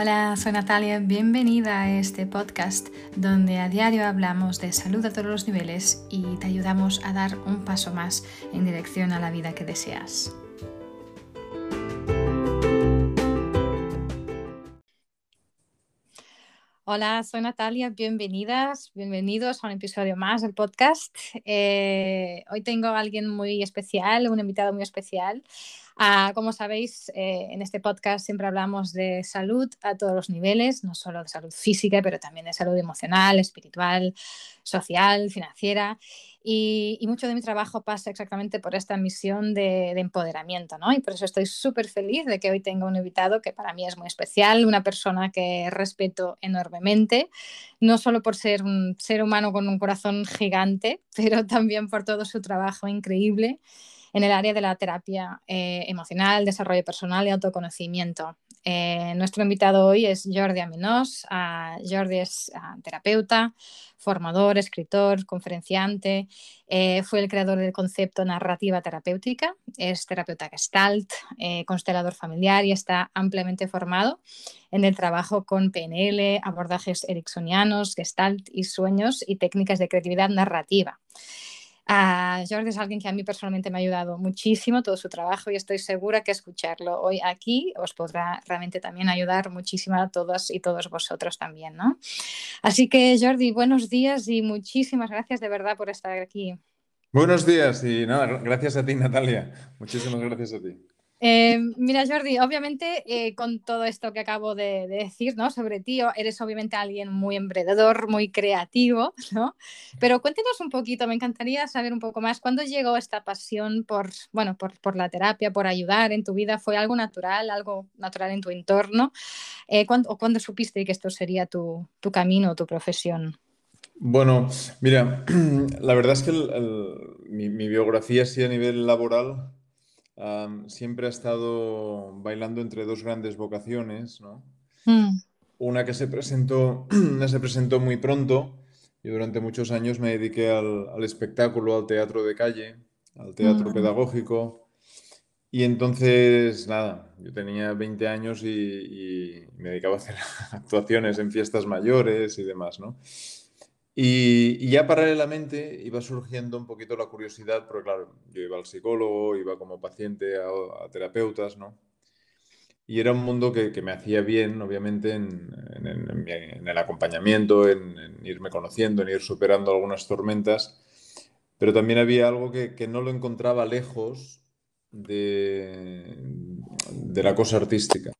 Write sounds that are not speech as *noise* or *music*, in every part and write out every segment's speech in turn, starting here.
Hola, soy Natalia, bienvenida a este podcast donde a diario hablamos de salud a todos los niveles y te ayudamos a dar un paso más en dirección a la vida que deseas. Hola, soy Natalia, bienvenidas, bienvenidos a un episodio más del podcast. Eh, hoy tengo a alguien muy especial, un invitado muy especial. Ah, como sabéis, eh, en este podcast siempre hablamos de salud a todos los niveles, no solo de salud física, pero también de salud emocional, espiritual, social, financiera. Y, mucho de mi trabajo pasa exactamente por esta misión de, empoderamiento, ¿no? Y por eso estoy súper feliz de que hoy tenga un invitado que para mí es muy especial, una persona que respeto enormemente, no solo por ser un ser humano con un corazón gigante, *laughs* pero también por todo su trabajo increíble en el área de la terapia eh, emocional, desarrollo personal y autoconocimiento. Eh, nuestro invitado hoy es Jordi Amenós. Uh, Jordi es ah, terapeuta, formador, escritor, conferenciante. Eh, fue el creador del concepto narrativa terapéutica. Es terapeuta gestalt, constelador familiar y está ampliamente formado en el trabajo con PNL, abordajes ericksonianos, gestalt y sueños y técnicas de creatividad narrativa. Jordi es alguien que a mí personalmente me ha ayudado muchísimo todo su trabajo y estoy segura que escucharlo hoy aquí os podrá realmente también ayudar muchísimo a todas y todos vosotros también, ¿no? Así que Jordi, buenos días y muchísimas gracias de verdad por estar aquí. Buenos días y nada, gracias a ti Natalia, muchísimas gracias a ti. Eh, mira, Jordi, obviamente eh, con todo esto que acabo de, decir ¿no? sobre ti, eres obviamente alguien muy emprendedor, muy creativo, *laughs* ¿no? Pero cuéntanos un poquito, me encantaría saber un poco más, ¿cuándo llegó esta pasión por, bueno, por, por la terapia, por ayudar en tu vida? ¿Fue algo natural, algo natural en tu entorno? Eh, ¿cuándo, ¿O cuándo supiste que esto sería tu, tu camino, tu profesión? Bueno, mira, *clears throat* la verdad es que mi, mi biografía así a nivel laboral siempre ha estado bailando entre dos grandes vocaciones, ¿no? Mm. Una que se presentó, *clears throat* se presentó muy pronto. y durante muchos años me dediqué al, espectáculo, al teatro de calle, al teatro mm. pedagógico. Y entonces, nada, yo tenía 20 años y, y, me dedicaba a hacer *laughs* actuaciones en fiestas mayores y demás, ¿no? Y, ya paralelamente iba surgiendo un poquito la curiosidad, porque claro, yo iba al psicólogo, iba como paciente a, terapeutas, ¿no? Y era un mundo que, que me hacía bien, obviamente, en, en, el acompañamiento, en, irme conociendo, en ir superando algunas tormentas, pero también había algo que, que no lo encontraba lejos de, de la cosa artística.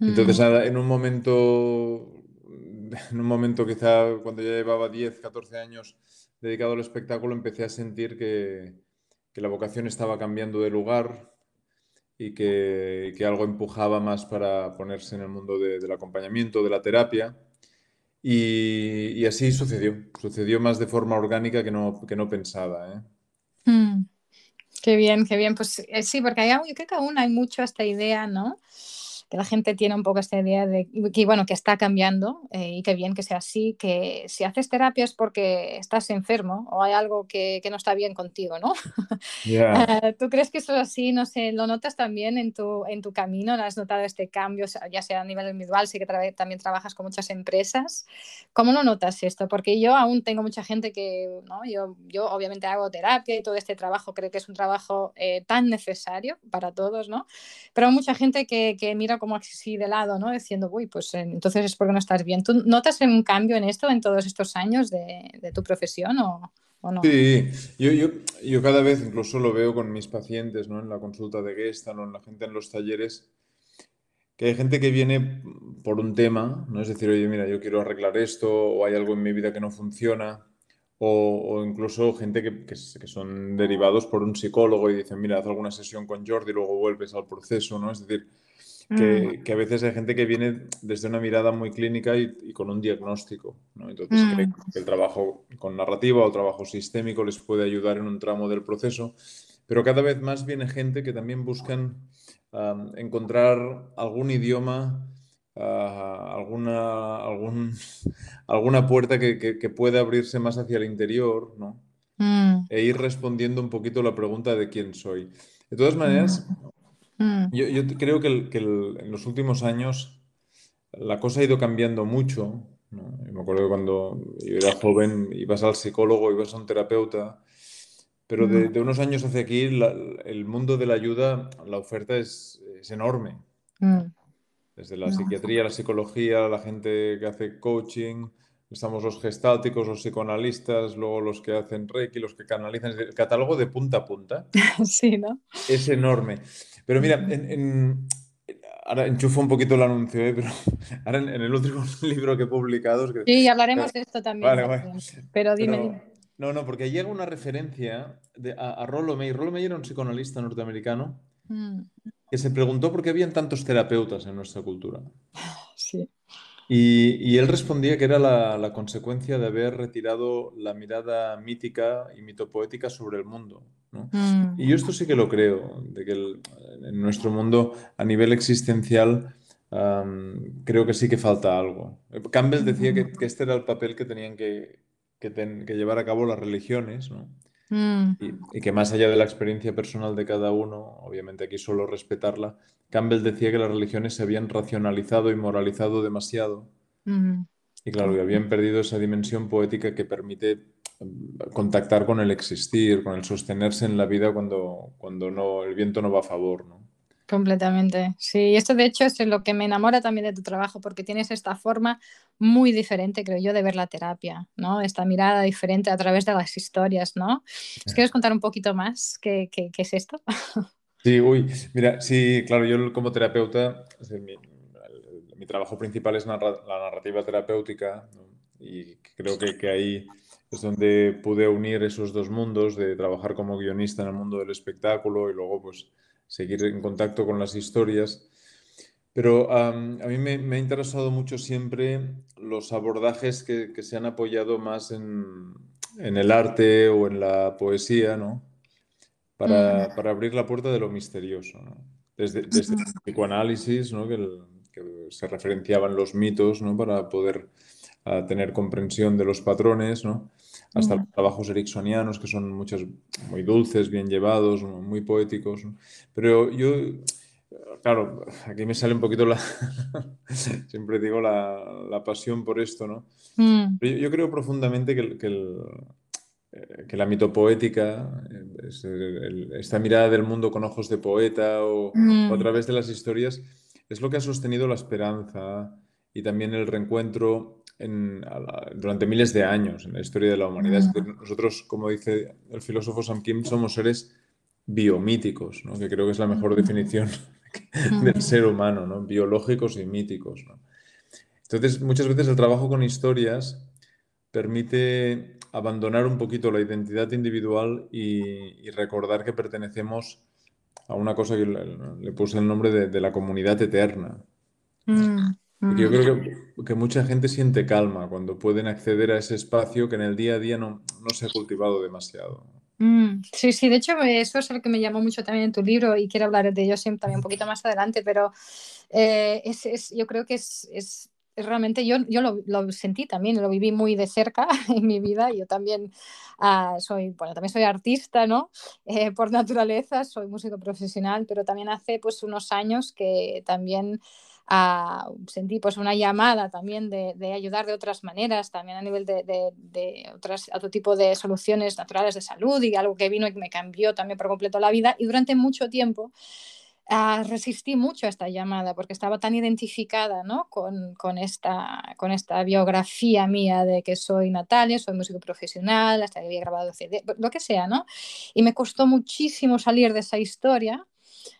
Entonces, mm. en un momento *laughs* en un momento quizá cuando ya llevaba 10, 14 años dedicado al espectáculo, empecé a sentir que, la vocación estaba cambiando de lugar y que, algo empujaba más para ponerse en el mundo del acompañamiento, de la terapia. Y, así sucedió. Sucedió más de forma orgánica que no, que no pensaba. ¿eh? Mm. Qué bien, qué bien. Pues eh, sí, porque hay, creo que aún hay mucho esta idea, ¿no? Que la gente tiene un poco esta idea de que, bueno, que está cambiando eh, y que bien que sea así, que si haces terapia es porque estás enfermo o hay algo que, que no está bien contigo, ¿no? Eh, *laughs* ¿Tú crees que eso es así? No sé, ¿lo notas también en tu, en tu camino? ¿Has notado este cambio, ya sea a nivel individual? Sé que también trabajas con muchas empresas. ¿Cómo lo notas esto? Porque yo aún tengo mucha gente que, ¿no? Yo, yo obviamente hago terapia y todo este trabajo creo que es un trabajo eh, tan necesario para todos, ¿no? Pero mucha gente que, que mira como así de lado, ¿no? Diciendo, uy, pues eh, entonces es porque no estás bien. ¿Tú notas un cambio en esto en todos estos años de, de tu profesión o, o, no? Sí, yo, yo, yo, cada vez incluso lo veo con mis pacientes, ¿no? En la consulta de Gestalt o en la gente en los talleres, que hay gente que viene por un tema, ¿no? Es decir, oye, mira, yo quiero arreglar esto o hay algo en mi vida que no funciona. O, o, incluso gente que, que, que, son derivados por un psicólogo y dicen, mira, haz alguna sesión con Jordi y luego vuelves al proceso, ¿no? Es decir, Mm. que, a veces hay gente que viene desde una mirada muy clínica y, con un diagnóstico. ¿no? Entonces, mm. que el trabajo con narrativa o el trabajo sistémico les puede ayudar en un tramo del proceso, pero cada vez más viene gente que también buscan encontrar algún idioma, ah, alguna, algún, *laughs* alguna puerta que, que, pueda abrirse más hacia el interior, ¿no? Mm. E ir respondiendo un poquito la pregunta de quién soy. De todas maneras, Mm. Yo, creo que, en los últimos años la cosa ha ido cambiando mucho. me acuerdo que cuando yo era joven ibas al psicólogo, ibas a un terapeuta, pero de, unos años hacia aquí el mundo de la ayuda, la oferta es, enorme. Mm. Desde la psiquiatría, la psicología, la gente que hace coaching, estamos los gestálticos, los psicoanalistas, luego los que hacen Reiki, los que canalizan, el catálogo de punta a punta. *laughs* Sí, ¿no? Es enorme. Pero mira, en, ahora enchufo un poquito el anuncio, ¿eh? pero *laughs* ahora en, el último *laughs* libro que he publicado... Sí, hablaremos de esto también. Vale, Pero dime, No, no, porque llega una referencia a, a Rollo May. Rollo May era un psicoanalista norteamericano mm. que se preguntó por qué habían tantos terapeutas en nuestra cultura. *laughs* Y, él respondía que era la, consecuencia de haber retirado la mirada mítica y mitopoética sobre el mundo. Mm. Y yo esto sí que lo creo, de que en nuestro mundo a nivel existencial creo que sí que falta algo. Campbell decía que, este era el papel que tenían que, llevar a cabo las religiones, mm. y, y, que más allá de la experiencia personal de cada uno, obviamente aquí solo respetarla, Campbell decía que las religiones se habían racionalizado y moralizado demasiado. Y claro, habían perdido esa dimensión poética que permite mm, contactar con el existir, con el sostenerse en la vida cuando, cuando no, el viento no va a favor, ¿no? Completamente. Sí, esto de hecho es lo que me enamora también de tu trabajo, porque tienes esta forma muy diferente, creo yo, de ver la terapia, ¿no? Esta mirada diferente a través de las historias, ¿no? ¿Quieres contar un poquito más qué, qué, qué es esto? *laughs* Sí, uy, mira, sí, claro, yo como terapeuta, mi, trabajo principal es la narrativa terapéutica y creo que, que, ahí es donde pude unir esos dos mundos de trabajar como guionista en el mundo del espectáculo y luego pues seguir en contacto con las historias. Pero a mí me, ha interesado mucho siempre los abordajes que, que se han apoyado más en, en el arte o en la poesía, ¿no? para, para, abrir la puerta de lo misterioso. ¿no? Desde, desde, el psicoanálisis, ¿no? que, se referenciaban los mitos ¿no? para poder ah, tener comprensión de los patrones, ¿no? hasta los trabajos ericksonianos, que son muchos muy dulces, bien llevados, muy poéticos. Pero yo, claro, aquí me sale un poquito la, *laughs* siempre digo, la, la, pasión por esto, ¿no? Mm. Yo, yo, creo profundamente que, que el, eh, que la mitopoética, eh, esta mirada del mundo con ojos de poeta o, a mm. través de las historias, es lo que ha sostenido la esperanza y también el reencuentro durante miles de años en la historia de la humanidad. Nosotros, como dice el filósofo Sam Kim, somos seres biomíticos, que creo que es la mejor definición del ser humano, ¿no? biológicos y míticos. Entonces, muchas veces el trabajo con historias permite abandonar un poquito la identidad individual y, recordar que pertenecemos a una cosa que le, puse el nombre de, la comunidad eterna. Mm, yo mm. creo que, mucha gente siente calma cuando pueden acceder a ese espacio que en el día a día no, se ha cultivado demasiado. Mm, sí, sí, de hecho eso es lo que me llamó mucho también en tu libro y quiero hablar de ello siempre también un poquito más adelante, pero eh, es, yo creo que es realmente yo, yo lo, sentí también, lo viví muy de cerca *laughs* en mi vida. Yo también ah, soy, bueno, también soy artista, ¿no? Eh, por naturaleza, soy músico profesional, pero también hace pues unos años que también ah, sentí pues una llamada también de, de, ayudar de otras maneras, también a nivel de, de, de otras, otro tipo de soluciones naturales de salud y algo que vino y me cambió también por completo la vida. Y durante mucho tiempo resistí mucho a esta llamada porque estaba tan identificada ¿no? con, con, esta, con esta biografía mía de que soy Natalia, soy músico profesional, hasta que había grabado CD, lo que sea, ¿no? Y me costó muchísimo salir de esa historia.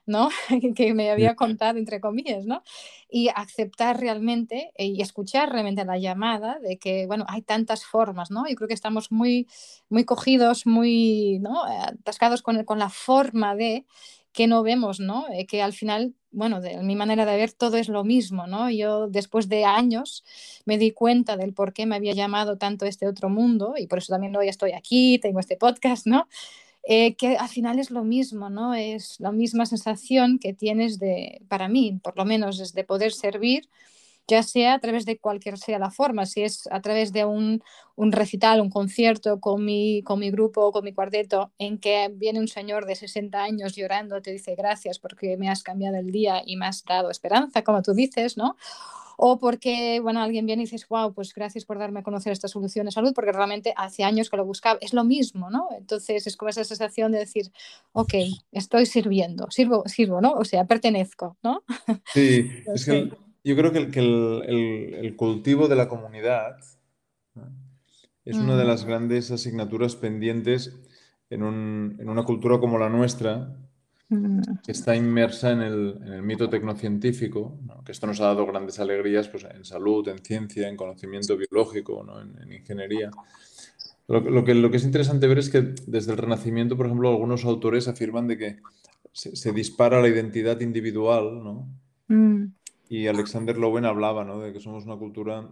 ¿No? *laughs* que me había contado, entre comillas, ¿no? Y aceptar realmente eh, y escuchar realmente la llamada de que, bueno, hay tantas formas, ¿no? Yo creo que estamos muy, muy cogidos, muy, ¿no? Atascados con, con la forma de, que no vemos, ¿no? Eh, que al final, bueno, de mi manera de ver, todo es lo mismo, ¿no? Yo después de años me di cuenta del por qué me había llamado tanto este otro mundo y por eso también hoy estoy aquí, tengo este podcast, ¿no? Eh, que al final es lo mismo, ¿no? Es la misma sensación que tienes de, para mí, por lo menos, es de poder servir ya sea a través de cualquier sea la forma, si es a través de un, un recital, un concierto con mi, con mi grupo con mi cuarteto, en que viene un señor de 60 años llorando, te dice gracias porque me has cambiado el día y me has dado esperanza, como tú dices, ¿no? O porque, bueno, alguien viene y dices, wow, pues gracias por darme a conocer esta solución de salud, porque realmente hace años que lo buscaba, es lo mismo, ¿no? Entonces es como esa sensación de decir, ok, estoy sirviendo, sirvo, sirvo, ¿no? O sea, pertenezco, ¿no? Sí, *laughs* es que yo creo que, el, el, cultivo de la comunidad es una de las grandes asignaturas pendientes en, un, en una cultura como la nuestra, Mm. Que está inmersa en el, mito tecnocientífico, que esto nos ha dado grandes alegrías pues, en salud, en ciencia, en conocimiento biológico, en, ingeniería. Lo, que, lo que es interesante ver es que desde el Renacimiento, por ejemplo, algunos autores afirman de que se, dispara la identidad individual, ¿no? Mm. Y Alexander Lowen hablaba de que somos una cultura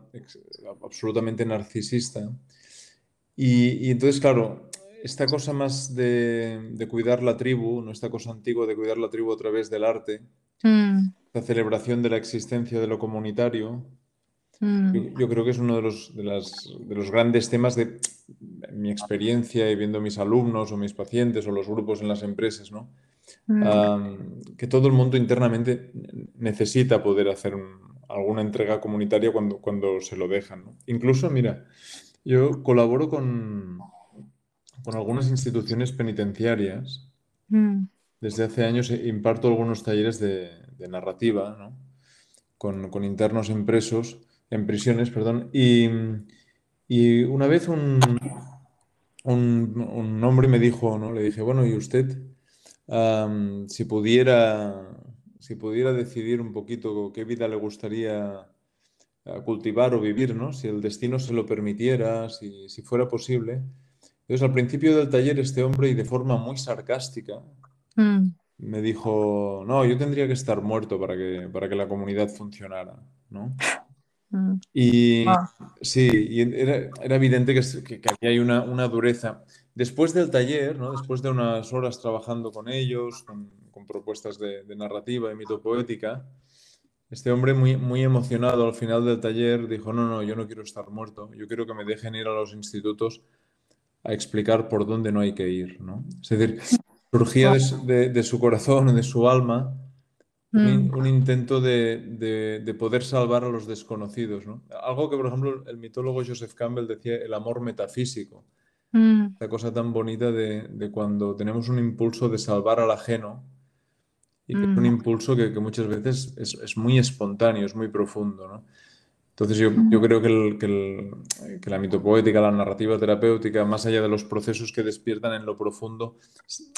absolutamente narcisista. Y, y entonces, claro, esta cosa más de, cuidar la tribu, no esta cosa antigua de cuidar la tribu a través del arte, mm. la celebración de la existencia de lo comunitario, mm. yo, creo que es uno de los, de, los, grandes temas de mi experiencia y viendo mis alumnos o mis pacientes o los grupos en las empresas, ¿no? Mm. que todo el mundo internamente necesita poder hacer alguna entrega comunitaria cuando, cuando se lo dejan. Incluso, mira, yo colaboro con, con algunas instituciones penitenciarias. Mm. Desde hace años imparto algunos talleres de, narrativa con, internos en presos, en prisiones, perdón. Y, una vez un, un, hombre me dijo, ¿no? le dije, bueno, ¿y usted si, pudiera, si pudiera decidir un poquito qué vida le gustaría cultivar o vivir, ¿no? si el destino se lo permitiera, si, si fuera posible? Entonces, al principio del taller, este hombre, y de forma muy sarcástica, mm. me dijo, no, yo tendría que estar muerto para que, para que la comunidad funcionara, ¿no? Mm. Y sí, y era, evidente que, que, aquí hay una, dureza. Después del taller, ¿no? después de unas horas trabajando con ellos, con, propuestas de, narrativa y mitopoética, este hombre muy, muy emocionado al final del taller dijo, no, no, yo no quiero estar muerto, yo quiero que me dejen ir a los institutos a explicar por dónde no hay que ir. ¿no? Es decir, surgía de, su corazón, de su alma, un, mm. intento de, poder salvar a los desconocidos. ¿no? Algo que, por ejemplo, el mitólogo Joseph Campbell decía, el amor metafísico. Mm. La cosa tan bonita de, cuando tenemos un impulso de salvar al ajeno y que es un mm. impulso que, muchas veces es, es, muy espontáneo, es muy profundo. ¿no? Entonces yo, yo creo que, el, que, el, que, la mitopoética, la narrativa terapéutica, más allá de los procesos que despiertan en lo profundo,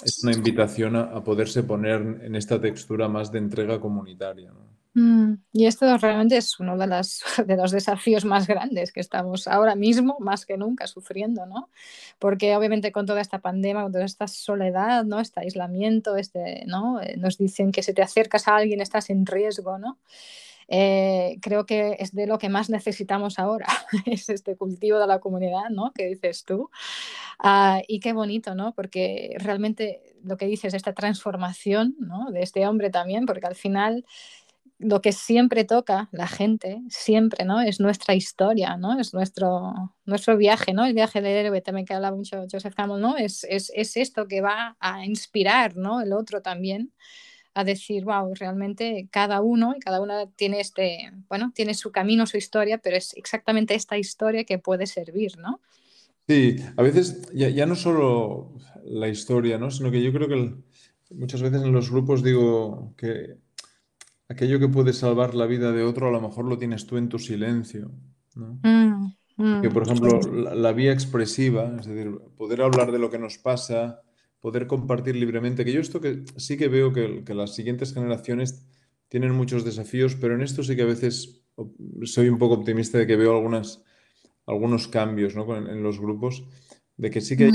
es una invitación a, poderse poner en esta textura más de entrega comunitaria. Mm, y esto realmente es uno de, las, *laughs* de los desafíos más grandes que estamos ahora mismo, más que nunca, sufriendo, ¿no? Porque obviamente con toda esta pandemia, con toda esta soledad, ¿no? Este aislamiento, este, ¿no? Eh, nos dicen que si te acercas a alguien estás en riesgo, ¿no? Eh, creo que es de lo que más necesitamos ahora, *laughs* es este cultivo de la comunidad, ¿no? Que dices tú. Ah, y qué bonito, ¿no? Porque realmente lo que dices, esta transformación, ¿no? De este hombre también, porque al final lo que siempre toca la gente, siempre, ¿no? Es nuestra historia, ¿no? Es nuestro, nuestro viaje, ¿no? El viaje del héroe, también que habla mucho Joseph Campbell, ¿no? Es, es, es, esto que va a inspirar, ¿no? El otro también a decir, wow, realmente cada uno y cada una tiene este, bueno, tiene su camino, su historia, pero es exactamente esta historia que puede servir, ¿no? Sí, a veces ya, no solo la historia, ¿no? Sino que yo creo que muchas veces en los grupos digo que aquello que puede salvar la vida de otro a lo mejor lo tienes tú en tu silencio, ¿no? Mm, mm. que por ejemplo la, vía expresiva, es decir, poder hablar de lo que nos pasa, poder compartir libremente. Que yo esto que sí que veo que, las siguientes generaciones tienen muchos desafíos, pero en esto sí que a veces soy un poco optimista de que veo algunas, algunos cambios en, los grupos, de que sí que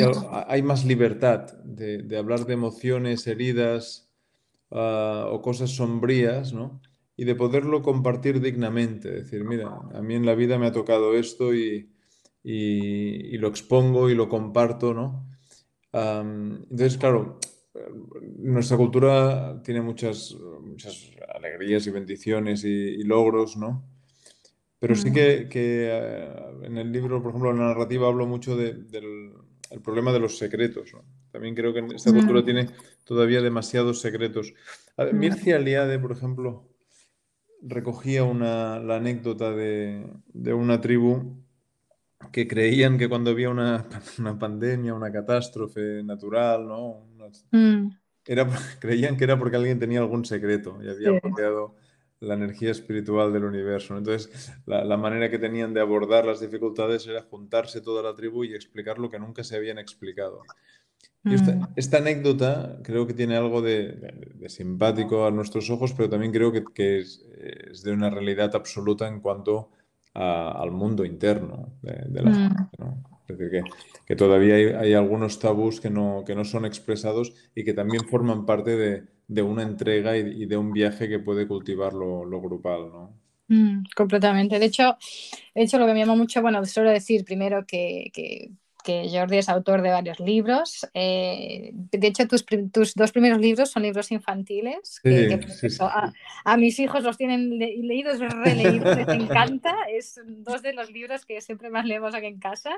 hay, más libertad de, hablar de emociones, heridas ah, o cosas sombrías, ¿no? y de poderlo compartir dignamente. Decir, mira, a mí en la vida me ha tocado esto y, y, y lo expongo y lo comparto, ¿no? Entonces, claro, nuestra cultura tiene muchas, muchas alegrías y bendiciones y, logros, ¿no? Pero sí que, eh, en el libro, por ejemplo, en la narrativa hablo mucho del el problema de los secretos. También creo que esta cultura mm. tiene todavía demasiados secretos. Mm. Mircea Eliade, por ejemplo, recogía una, la anécdota de, una tribu que creían que cuando había una, *laughs* pandemia, una catástrofe natural, ¿no? Mm. Era, *laughs* creían que era porque alguien tenía algún secreto y había bloqueado la energía espiritual del universo. Entonces, la, manera que tenían de abordar las dificultades era juntarse toda la tribu y explicar lo que nunca se habían explicado. Mm. esta, anécdota creo que tiene algo de, simpático a nuestros ojos, pero también creo que, es, de una realidad absoluta en cuanto al mundo interno de, la mm. gente. Es decir, que, todavía hay, algunos tabús que no, que no son expresados y que también forman parte de, una entrega y, de un viaje que puede cultivar lo, grupal, ¿no? Mm, completamente. De hecho, de hecho, lo que me llama mucho, bueno, suelo decir primero que, que que Jordi es autor de varios libros. Eh, de hecho, tus, tus, dos primeros libros son libros infantiles. Que, a, mis hijos los tienen leídos, releídos, les encanta. Es dos de los libros que siempre más leemos aquí en casa.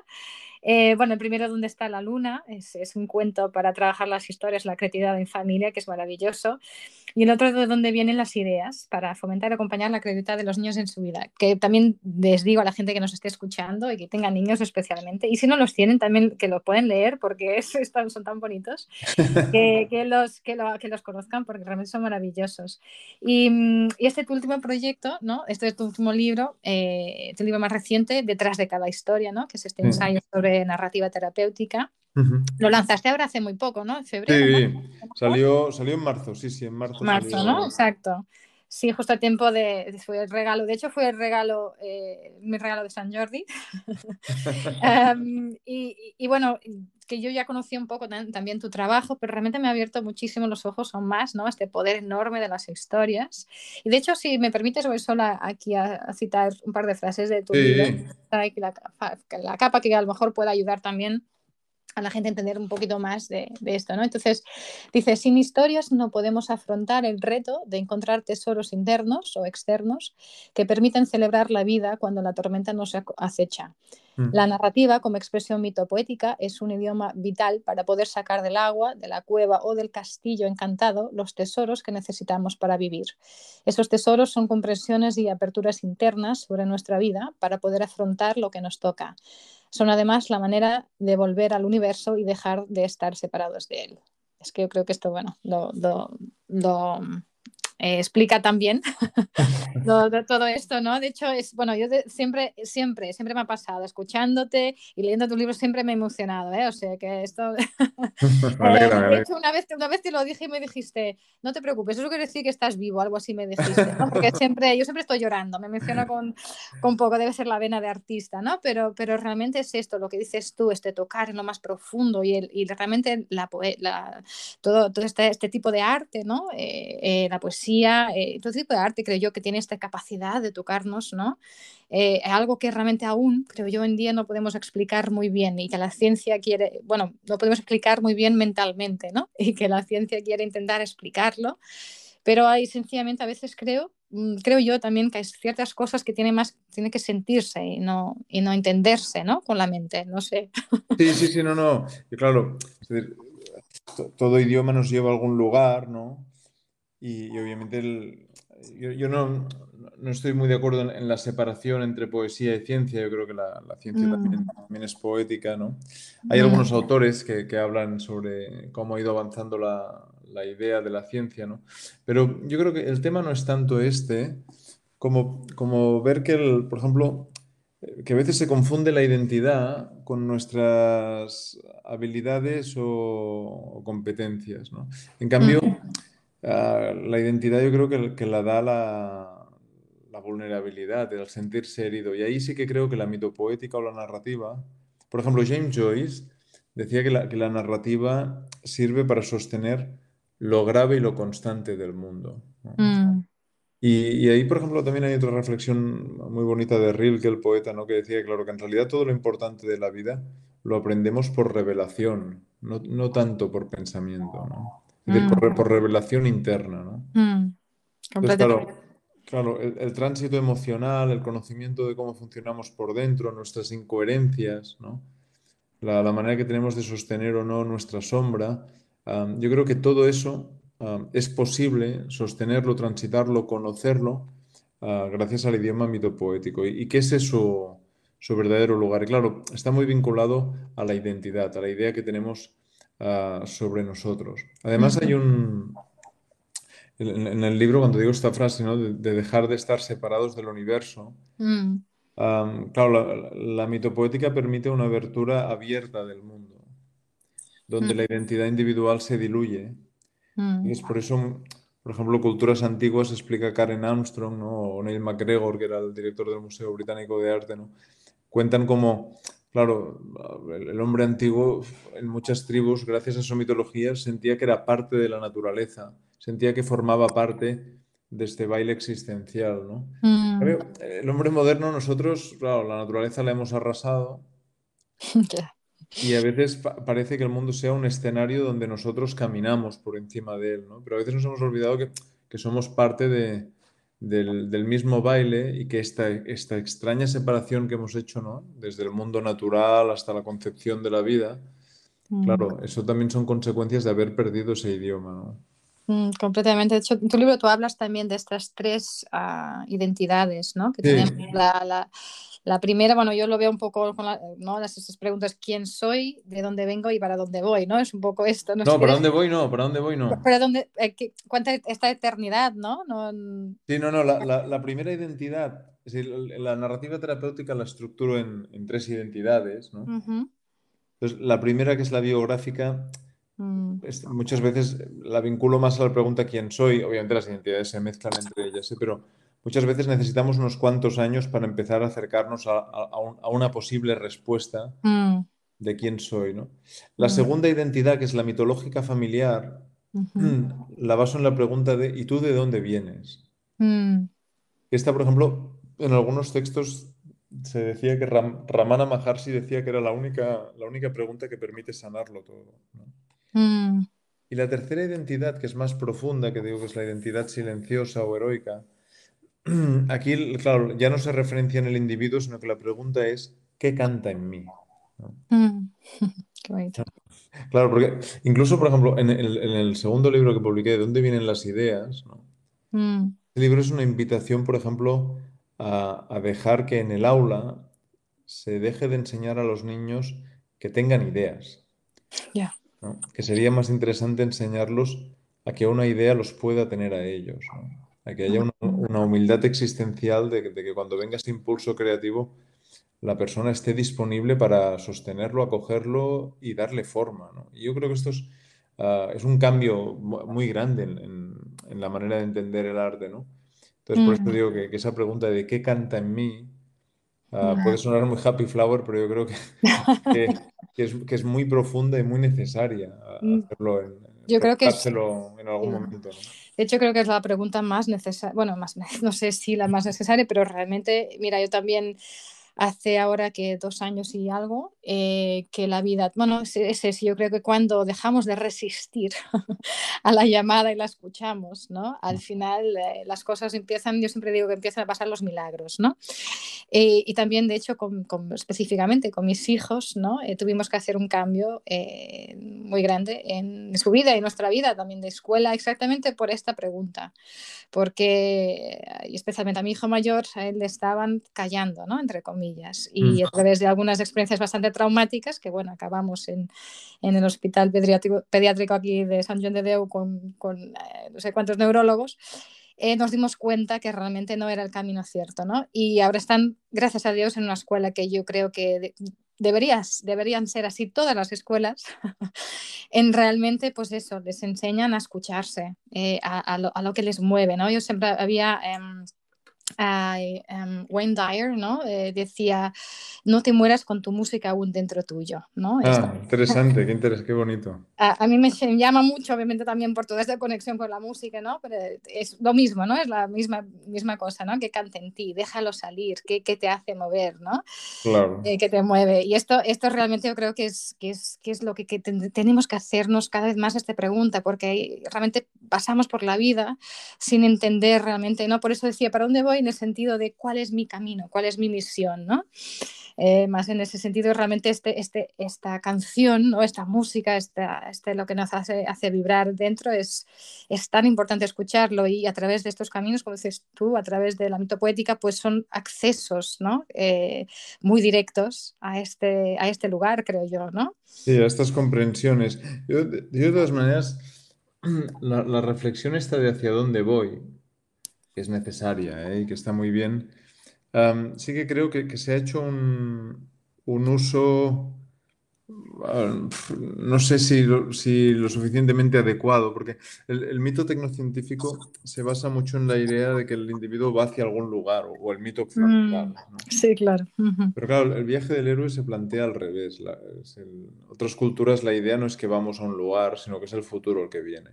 Eh, bueno, el primero, ¿Dónde está la luna? Es, es, un cuento para trabajar las historias, la creatividad en familia, que es maravilloso. Y el otro, ¿De dónde vienen las ideas? Para fomentar y acompañar la creatividad de los niños en su vida. Que también les digo a la gente que nos esté escuchando y que tenga niños especialmente. Y si no los tienen, también que lo pueden leer porque *laughs* es, son tan bonitos, *laughs* que, que, los, que, lo, que los conozcan porque realmente son maravillosos. Y, mm, y este tu último proyecto, ¿no? este es tu último libro, eh, tu libro más reciente, Detrás de cada historia, ¿no? que es este ensayo sobre narrativa terapéutica. Lo lanzaste ahora hace muy poco, ¿no? En febrero. Sí, salió, salió en marzo, sí, sí, en marzo. Marzo, ¿no? Exacto. Sí, justo a tiempo de, fue el regalo, de hecho fue el regalo, eh, mi regalo de San Jordi. *laughs* *laughs* Em, y, bueno, que yo ya conocí un poco también tu trabajo, pero realmente me ha abierto muchísimo los ojos aún más, ¿no? Este poder enorme de las historias. Y de hecho, si me permites, voy sola aquí a, citar un par de frases de tu libro, la, la capa que a lo mejor pueda ayudar también a la gente entender un poquito más de, esto, ¿no? Entonces, dice, sin historias no podemos afrontar el reto de encontrar tesoros internos o externos que permiten celebrar la vida cuando la tormenta nos acecha. Mm. La narrativa, como expresión mitopoética, es un idioma vital para poder sacar del agua, de la cueva o del castillo encantado los tesoros que necesitamos para vivir. Esos tesoros son comprensiones y aperturas internas sobre nuestra vida para poder afrontar lo que nos toca son además la manera de volver al universo y dejar de estar separados de él. Es que yo creo que esto, bueno, lo, eh, explica también *laughs* todo, esto, ¿no? De hecho, es, bueno, yo siempre, siempre, siempre me ha pasado, escuchándote y leyendo tus libros siempre me he emocionado, ¿eh? O sea que esto... *laughs* *laughs* Eh, de hecho, una vez, una vez te lo dije y me dijiste, no te preocupes, eso quiere decir que estás vivo, algo así me dijiste, ¿no? Porque siempre, yo siempre estoy llorando, me menciono con, con poco, debe ser la vena de artista, ¿no? Pero, pero realmente es esto, lo que dices tú, este tocar en lo más profundo y, el, y realmente la, la, todo, todo este, este, tipo de arte, ¿no? Eh, la poesía eh, todo tipo de arte creo yo que tiene esta capacidad de tocarnos, ¿no? Eh, algo que realmente aún, creo yo, en día no podemos explicar muy bien y que la ciencia quiere, bueno, no podemos explicar muy bien mentalmente, ¿no? *laughs* Y que la ciencia quiere intentar explicarlo, pero hay sencillamente a veces creo, mm, creo yo también que hay ciertas cosas que tiene más, tiene que sentirse y no, y no entenderse, ¿no? Con la mente, no sé. Sí, sí, sí, no, no. Y claro, todo idioma nos lleva a algún lugar, ¿no? Y, obviamente yo, no, no, estoy muy de acuerdo en, la separación entre poesía y ciencia. Yo creo que la, ciencia también, mm. también, es poética, ¿no? Hay algunos mm. autores que, que, hablan sobre cómo ha ido avanzando la, la, idea de la ciencia, ¿no? Pero yo creo que el tema no es tanto este como, como ver que, el, por ejemplo, que a veces se confunde la identidad con nuestras habilidades o, o competencias, ¿no? En cambio... Mm. Ah, la identidad yo creo que, que la da la, la, vulnerabilidad, el sentirse herido. Y ahí sí que creo que la mitopoética o la narrativa, por ejemplo, James Joyce decía que la, que la narrativa sirve para sostener lo grave y lo constante del mundo. Mm. Y, y, ahí, por ejemplo, también hay otra reflexión muy bonita de Rilke, el poeta, ¿no? que decía, claro, que en realidad todo lo importante de la vida lo aprendemos por revelación, no, no tanto por pensamiento. ¿no? Por, mm. por, revelación interna, ¿no? Mm. Completamente. Claro, el, tránsito emocional, el conocimiento de cómo funcionamos por dentro, nuestras incoherencias, ¿no? la, manera que tenemos de sostener o no nuestra sombra, yo creo que todo eso es posible sostenerlo, transitarlo, conocerlo, ah, gracias al idioma mitopoético. ¿Y, y qué es eso? su verdadero lugar. Y claro, está muy vinculado a la identidad, a la idea que tenemos ah, sobre nosotros. Además hay un... En, el libro, cuando digo esta frase, ¿no? de, dejar de estar separados del universo, mm. claro, la, mitopoética permite una abertura abierta del mundo, donde mm. la identidad individual se diluye. Mm. Y es por eso, por ejemplo, culturas antiguas, explica Karen Armstrong ¿no? o Neil MacGregor, que era el director del Museo Británico de Arte, ¿no? cuentan como, claro, el hombre antiguo en muchas tribus, gracias a su mitología, sentía que era parte de la naturaleza, sentía que formaba parte de este baile existencial, ¿no? Mm. El hombre moderno, nosotros, claro, la naturaleza la hemos arrasado. *laughs* Y a veces parece que el mundo sea un escenario donde nosotros caminamos por encima de él, ¿no? Pero a veces nos hemos olvidado que somos parte de, del, mismo baile y que esta, esta extraña separación que hemos hecho, ¿no? Desde el mundo natural hasta la concepción de la vida, mm. claro, eso también son consecuencias de haber perdido ese idioma, ¿no? Mm, completamente. De hecho, en tu libro tú hablas también de estas tres ah, identidades, ¿no? Que tenemos la, la primera, bueno, yo lo veo un poco con ¿no? las esas preguntas, ¿quién soy? ¿De dónde vengo y para dónde voy? ¿no? Es un poco esto. No, no ¿para dónde voy? No, ¿para dónde voy? No. ¿Para dónde, eh, ¿Cuánta esta eternidad? ¿no? no sí, no, no, la, la, primera identidad, es decir, la narrativa terapéutica la estructuro en, en tres identidades, ¿no? Entonces, la primera, que es la biográfica, mm. muchas veces la vinculo más a la pregunta ¿quién soy? Obviamente las identidades se mezclan entre ellas, ¿eh? pero muchas veces necesitamos unos cuantos años para empezar a acercarnos a, una posible respuesta mm. de quién soy. ¿no? La mm. segunda identidad, que es la mitológica familiar, la baso en la pregunta de ¿y tú de dónde vienes? Esta, por ejemplo, en algunos textos se decía que Ramana Maharshi decía que era la única, la única pregunta que permite sanarlo todo. Y la tercera identidad, que es más profunda, que digo que es la identidad silenciosa o heroica, *clears throat* aquí, claro, ya no se referencia en el individuo, sino que la pregunta es, ¿qué canta en mí? Mm. *laughs* Claro, porque incluso, por ejemplo, en el, segundo libro que publiqué, ¿De dónde vienen las ideas? Mm. El libro es una invitación, por ejemplo, a, dejar que en el aula se deje de enseñar a los niños que tengan ideas. Que sería más interesante enseñarlos a que una idea los pueda tener a ellos. A que haya una, humildad existencial de, que cuando venga este impulso creativo, la persona esté disponible para sostenerlo, acogerlo y darle forma. Y yo creo que esto es, ah, es un cambio muy grande en, la manera de entender el arte. ¿no? Entonces, por eso digo que, esa pregunta de qué canta en mí ah, puede sonar muy happy flower, pero yo creo que, *laughs* que, es, muy profunda y muy necesaria mm. hacerlo en, yo creo que en algún momento. De hecho, creo que es la pregunta más necesaria, bueno, más, *laughs* no sé si la más necesaria, pero realmente, mira, yo también hace ahora que dos años y algo, eh, que la vida, bueno, es, es, yo creo que cuando dejamos de resistir *laughs* a la llamada y la escuchamos, ¿no? Al mm. final eh, las cosas empiezan, yo siempre digo que empiezan a pasar los milagros, ¿no? Eh, y también, de hecho, con, específicamente con mis hijos, ¿no? tuvimos que hacer un cambio muy grande en su vida y nuestra vida también de escuela, exactamente por esta pregunta, porque, especialmente a mi hijo mayor, a él le estaban callando, ¿no? Entre comillas y a través de algunas experiencias bastante traumáticas, que bueno, acabamos en, en el hospital pediátrico, pediátrico aquí de San Juan de Deu con, con eh, no sé cuántos neurólogos, eh, nos dimos cuenta que realmente no era el camino cierto, ¿no? Y ahora están, gracias a Dios, en una escuela que yo creo que deberías, deberían ser así todas las escuelas, *laughs* en realmente, pues eso, les enseñan a escucharse, eh, a, a, lo, a, lo, que les mueve, ¿no? Yo siempre había... Um, Wayne Dyer, ¿no? Eh, decía, no te mueras con tu música aún dentro tuyo, ¿no? Ah, interesante, qué, *laughs* interesante, qué bonito. A, a, mí me llama mucho, obviamente también por toda esta conexión con la música, ¿no? Pero es lo mismo, ¿no? Es la misma, misma cosa, ¿no? Que cante en ti, déjalo salir, que, que te hace mover, ¿no? Claro. Eh, que te mueve. Y esto, esto realmente yo creo que es, que es, que es lo que, que tenemos que hacernos cada vez más esta pregunta, porque realmente pasamos por la vida sin entender realmente, ¿no? Por eso decía, ¿para dónde voy? En sentido de cuál es mi camino, cuál es mi misión, ¿no? Eh, más en ese sentido, realmente este, este, esta canción, ¿no? esta música, esta, este, lo que nos hace, hace vibrar dentro es, es tan importante escucharlo y a través de estos caminos, como dices tú, a través de la mitopoética, pues son accesos ¿no? Eh, muy directos a este, a este lugar, creo yo. ¿no? Sí, a estas comprensiones. Yo, de todas maneras, *clears throat* la, reflexión esta de hacia dónde voy, que es necesaria ¿eh? y que está muy bien, um, sí que creo que, que, se ha hecho un, un uso, no sé si lo, si lo, suficientemente adecuado, porque el, el, mito tecnocientífico se basa mucho en la idea de que el individuo va hacia algún lugar, o, o el mito occidental. Mm, ¿no? Sí, claro. Uh -huh. Pero claro, el viaje del héroe se plantea al revés. La, el, otras culturas la idea no es que vamos a un lugar, sino que es el futuro el que viene.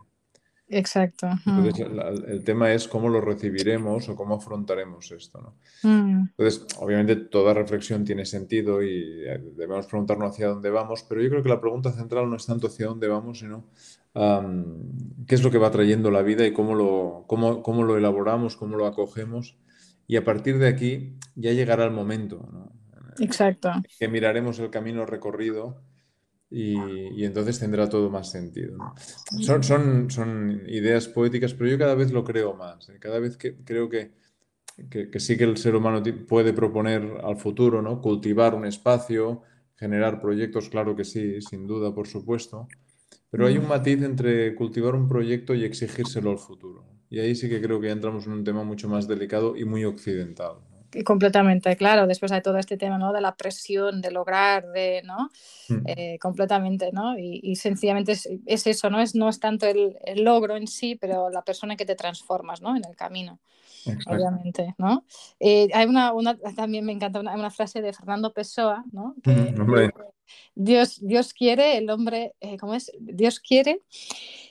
Exacto. Entonces, la, el tema es cómo lo recibiremos o cómo afrontaremos esto. ¿no? Mm. Entonces, obviamente, toda reflexión tiene sentido y eh, debemos preguntarnos hacia dónde vamos, pero yo creo que la pregunta central no es tanto hacia dónde vamos, sino um, qué es lo que va trayendo la vida y cómo lo, cómo, cómo lo elaboramos, cómo lo acogemos. Y a partir de aquí ya llegará el momento. ¿no? Exacto. Que miraremos el camino recorrido y, y, entonces tendrá todo más sentido. ¿no? Son, son, son, ideas poéticas, pero yo cada vez lo creo más. ¿eh? Cada vez que creo que, que, que, sí que el ser humano puede proponer al futuro, ¿no? cultivar un espacio, generar proyectos, claro que sí, sin duda, por supuesto. Pero hay un matiz entre cultivar un proyecto y exigírselo al futuro. Y ahí sí que creo que entramos en un tema mucho más delicado y muy occidental. Completamente, claro, después de todo este tema, ¿no? De la presión, de lograr, de, ¿no? Mm. Eh, completamente, ¿no? Y, y sencillamente es, es, eso, ¿no? Es, no es tanto el, el, logro en sí, pero la persona que te transformas, ¿no? En el camino, Exacto. obviamente, ¿no? Eh, hay una, una, también me encanta una, una, frase de Fernando Pessoa, ¿no? Que, mm, Dios, Dios quiere, el hombre, eh, ¿cómo es? Dios quiere,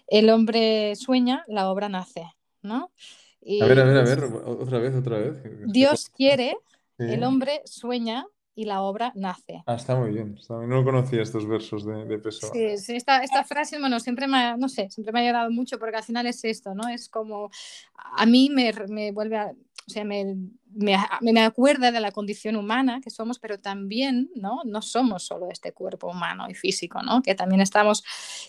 el hombre sueña, la obra nace, ¿no? Y a ver, a ver, a ver, otra vez, otra vez. Dios *laughs* quiere, sí. el hombre sueña y la obra nace. Ah, está muy bien. Está muy... No conocía estos versos de, de Pessoa. Sí, sí esta, esta, frase, bueno, siempre me ha, no sé, siempre me ha ayudado mucho porque al final es esto, ¿no? Es como, a mí me, me vuelve a, o sea, me, me, me, acuerda de la condición humana que somos, pero también ¿no? no somos solo este cuerpo humano y físico, ¿no? que también estamos,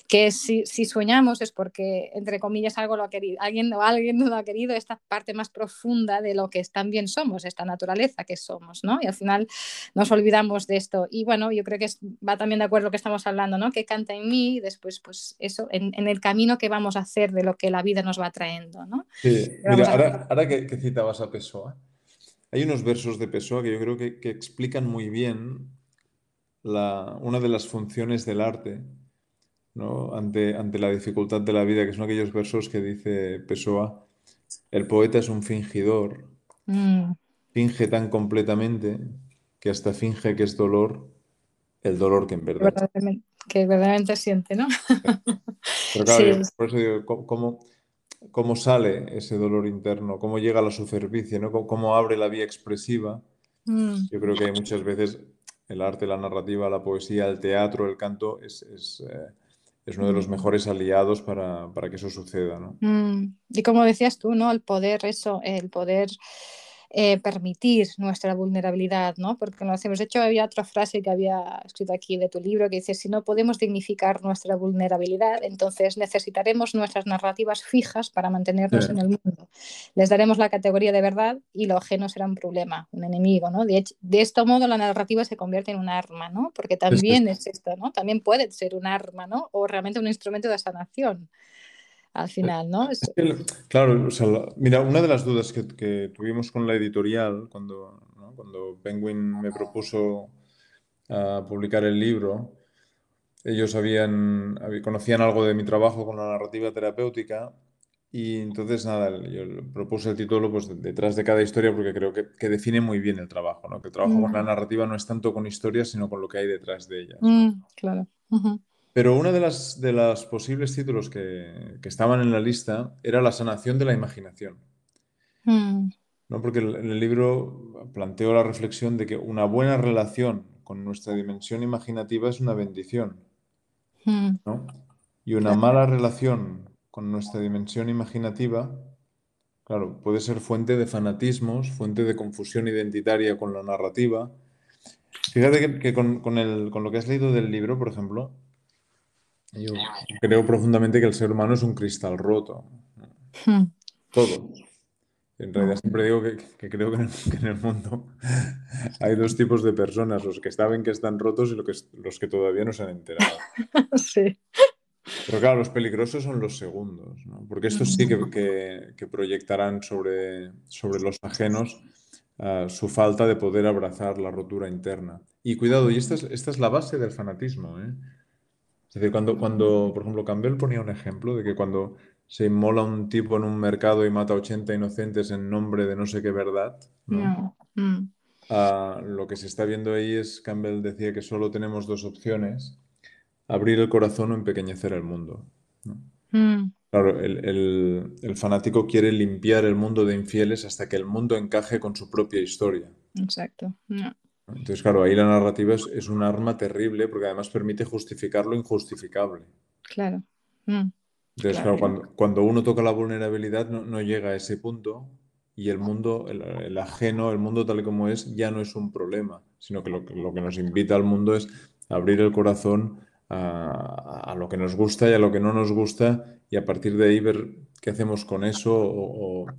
que si, si, soñamos es porque, entre comillas, algo lo ha querido, alguien o alguien lo ha querido, esta parte más profunda de lo que también somos, esta naturaleza que somos, ¿no? y al final nos olvidamos de esto. Y bueno, yo creo que es, va también de acuerdo lo que estamos hablando, ¿no? que canta en mí y después, pues eso, en, en, el camino que vamos a hacer de lo que la vida nos va trayendo. ¿no? Sí, mira, ahora, ahora que, que citabas a Pessoa, hay unos versos de Pessoa que yo creo que, que explican muy bien la, una de las funciones del arte ¿no? ante, ante la dificultad de la vida, que son aquellos versos que dice Pessoa, el poeta es un fingidor, mm. finge tan completamente que hasta finge que es dolor el dolor que en verdad. Verdaderamente, que verdaderamente siente, ¿no? Pero claro, *laughs* sí. por eso digo, ¿cómo, cómo sale ese dolor interno, cómo llega a la superficie, ¿no? cómo, cómo abre la vía expresiva. Mm. Yo creo que muchas veces el arte, la narrativa, la poesía, el teatro, el canto es, es, eh, es uno de los mejores aliados para, para que eso suceda. ¿no? Mm. Y como decías tú, ¿no? el poder, eso, el poder eh, permitir nuestra vulnerabilidad, ¿no? Porque lo hacemos. De hecho, había otra frase que había escrito aquí de tu libro que dice, si no podemos dignificar nuestra vulnerabilidad, entonces necesitaremos nuestras narrativas fijas para mantenernos Sí. en el mundo. Les daremos la categoría de verdad y lo ajeno será un problema, un enemigo, ¿no? De, hecho, de este modo la narrativa se convierte en un arma, ¿no? Porque también es esto, ¿no? También puede ser un arma, ¿no? O realmente un instrumento de sanación al final, ¿no? Es- Claro, o sea, la- mira, una de las dudas que, que tuvimos con la editorial cuando, ¿no? cuando Penguin me propuso ah, publicar el libro, ellos habían, conocían algo de mi trabajo con la narrativa terapéutica Y entonces, nada, yo propuse el título pues, detrás de cada historia porque creo que, que define muy bien el trabajo, ¿no? Que el trabajo con la narrativa no es tanto con historias, sino con lo que hay detrás de ellas, ¿no? mm, claro. Pero uno de las, de los posibles títulos que, que estaban en la lista era La sanación de la imaginación, mm, ¿no? Porque el- libro planteo la reflexión de que una buena relación con nuestra dimensión imaginativa es una bendición, mm, ¿no? Y una claro. mala relación con nuestra dimensión imaginativa, claro, puede ser fuente de fanatismos, fuente de confusión identitaria con la narrativa. Fíjate que, que con, con el- con lo que has leído del libro, por ejemplo, yo creo profundamente que el ser humano es un cristal roto. Mm, Todo. En realidad siempre digo que, que creo que en, el, que en el mundo *laughs* hay dos tipos de personas, los que saben que están rotos y lo que, los que todavía no se han enterado. *laughs* Sí. Pero claro, los peligrosos son los segundos, ¿no? Porque estos sí que, que- que proyectarán sobre, sobre los ajenos ah, su falta de poder abrazar la rotura interna. Y cuidado, y esta es, esta es la base del fanatismo, ¿eh? Es decir, cuando, cuando, por ejemplo, Campbell ponía un ejemplo de que cuando se inmola un tipo en un mercado y mata a 80 inocentes en nombre de no sé qué verdad, ¿no? No. Mm, Ah, lo que se está viendo ahí es, Campbell decía que solo tenemos dos opciones, abrir el corazón o empequeñecer el mundo, ¿no? mm, Claro, el, el- el fanático quiere limpiar el mundo de infieles hasta que el mundo encaje con su propia historia. exacto. ¿no? Entonces, claro, ahí la narrativa es, es un arma terrible porque además permite justificar lo injustificable. claro. Mm, Entonces, claro. claro, cuando, cuando uno toca la vulnerabilidad no, no llega a ese punto y el mundo, el, el ajeno, el mundo tal como es, ya no es un problema, sino que lo, que lo que nos invita al mundo es abrir el corazón a, a lo que nos gusta y a lo que no nos gusta y a partir de ahí ver qué hacemos con eso. O, o-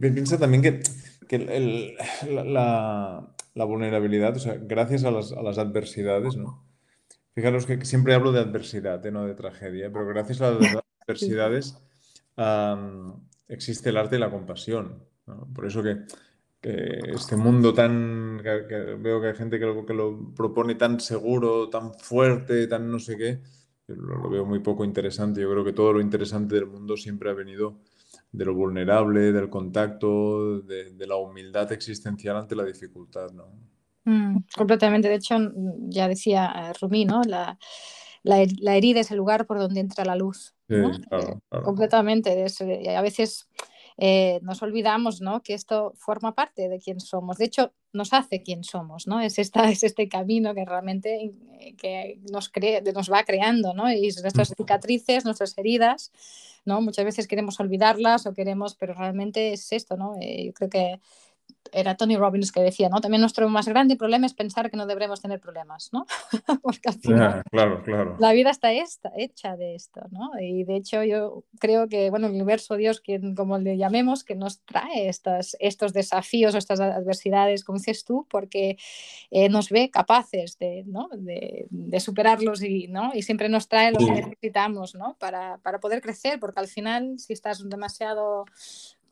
Piensa también que, que el- la, la- vulnerabilidad, o sea, gracias a las, a las adversidades, ¿no? Fijaros que siempre hablo de adversidad, ¿eh? no de tragedia, pero gracias a las *laughs* adversidades am, existe el arte y la compasión. ¿no? Por eso que, que este mundo tan, que, que veo que hay gente que lo, que lo propone tan seguro, tan fuerte, tan no sé qué, yo lo, lo veo muy poco interesante. Yo creo que todo lo interesante del mundo siempre ha venido de lo vulnerable, del contacto, de, de la humildad existencial ante la dificultad, ¿no? Mm, completamente. De hecho, ya decía eh, Rumi, ¿no? La, la, her- la herida es el lugar por donde entra la luz, Sí, ¿no? Claro, claro. completamente. Es, eh, y a veces eh, nos olvidamos, ¿no? Que esto forma parte de quién somos. De hecho, nos hace quién somos, ¿no? Es, esta, *laughs* es este camino que realmente eh, que nos, cree, nos va creando, ¿no? Y nuestras cicatrices, nuestras heridas, ¿no? Muchas veces queremos olvidarlas o queremos, pero realmente es esto, ¿no? Eh, yo creo que era Tony Robbins que decía, ¿no? También nuestro más grande problema es pensar que no deberemos tener problemas, ¿no? *laughs* Porque al final Ya, claro, claro. la vida está esta, hecha de esto, ¿no? Y de hecho yo creo que, bueno, el universo, Dios, quien, como le llamemos, que nos trae estas, estos desafíos, estas adversidades, como dices tú, porque eh, nos ve capaces de, ¿no? de, de superarlos y, ¿no? y siempre nos trae lo que necesitamos ¿no? para, para poder crecer, porque al final, si estás demasiado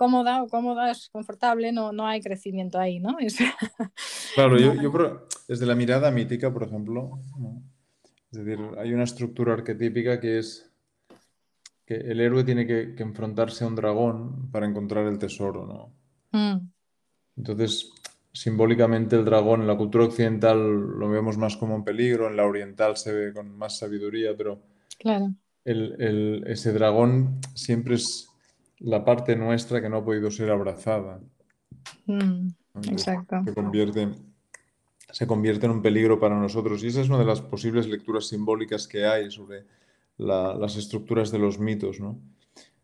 cómoda o cómoda, es confortable, no, no hay crecimiento ahí, ¿no? *laughs* Es... Claro, yo, yo por- desde la mirada mítica, por ejemplo, ¿no? es decir, hay una estructura arquetípica que es que el héroe tiene que, que enfrentarse a un dragón para encontrar el tesoro, ¿no? Mm, Entonces, simbólicamente el dragón en la cultura occidental lo vemos más como un peligro, en la oriental se ve con más sabiduría, pero claro. el- el- ese dragón siempre es la parte nuestra que no ha podido ser abrazada. Mm, exacto. se convierte, se convierte en un peligro para nosotros. Y esa es una de las posibles lecturas simbólicas que hay sobre la- las estructuras de los mitos, ¿no?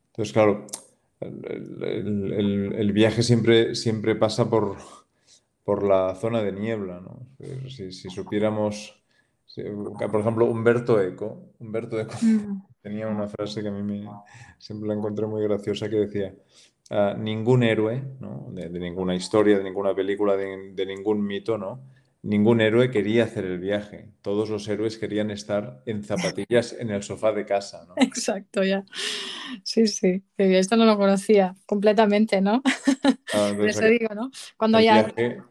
Entonces, claro, el, el- el- el viaje siempre, siempre pasa por, por la zona de niebla, ¿no? Si, si supiéramos, por ejemplo, Humberto Eco, Humberto Eco *laughs* Mm, tenía una frase que a mí me, siempre la encontré muy graciosa que decía, ah, ningún héroe, ¿no? de, de ninguna historia, de ninguna película, de, de ningún mito, ¿no? Ningún héroe quería hacer el viaje. Todos los héroes querían estar en zapatillas en el sofá de casa, ¿no? *laughs* Exacto, ya. Sí, sí. Esto no lo conocía completamente, ¿no? Ah, *laughs* digo, ¿no? Cuando el ya. viaje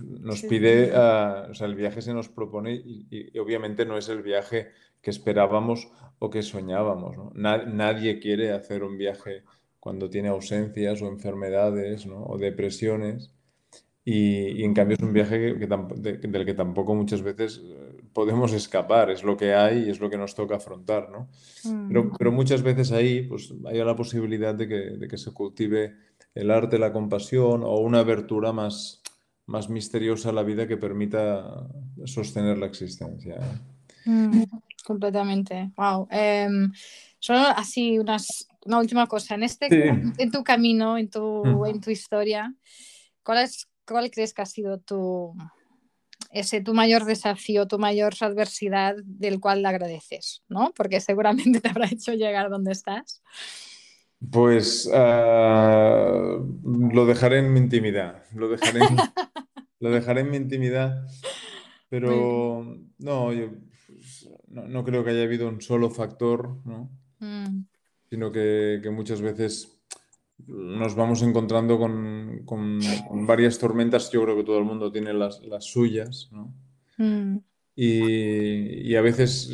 nos pide, ah, o sea, el viaje se nos propone y, y- y obviamente no es el viaje que esperábamos o que soñábamos, ¿no? Na- nadie quiere hacer un viaje cuando tiene ausencias o enfermedades o depresiones. Y, en cambio es un viaje del que tampoco muchas veces eh, podemos escapar, es lo que hay y es lo que nos toca afrontar, ¿no? Mm. Pero, muchas veces ahí pues, hay la posibilidad de que, se cultive el arte, la compasión o una abertura más, más misteriosa la vida que permita sostener la existencia. Mm, completamente, wow. Em, solo así unas, una última cosa, en, este, en tu camino, en tu, mm. en tu historia, ¿cuál es ¿cuál crees que ha sido tu, ese, tu mayor desafío, tu mayor adversidad del cual le agradeces? ¿no? Porque seguramente *laughs* te habrá hecho llegar donde estás. Pues ah, lo dejaré en mi intimidad, lo dejaré en, *laughs* lo dejaré en mi intimidad, pero no, yo no, creo que haya habido un solo factor, ¿no? Mm. sino que, que muchas veces nos vamos encontrando con, varias tormentas. Yo creo que todo el mundo tiene las, suyas, ¿no? Mm. Y, a veces,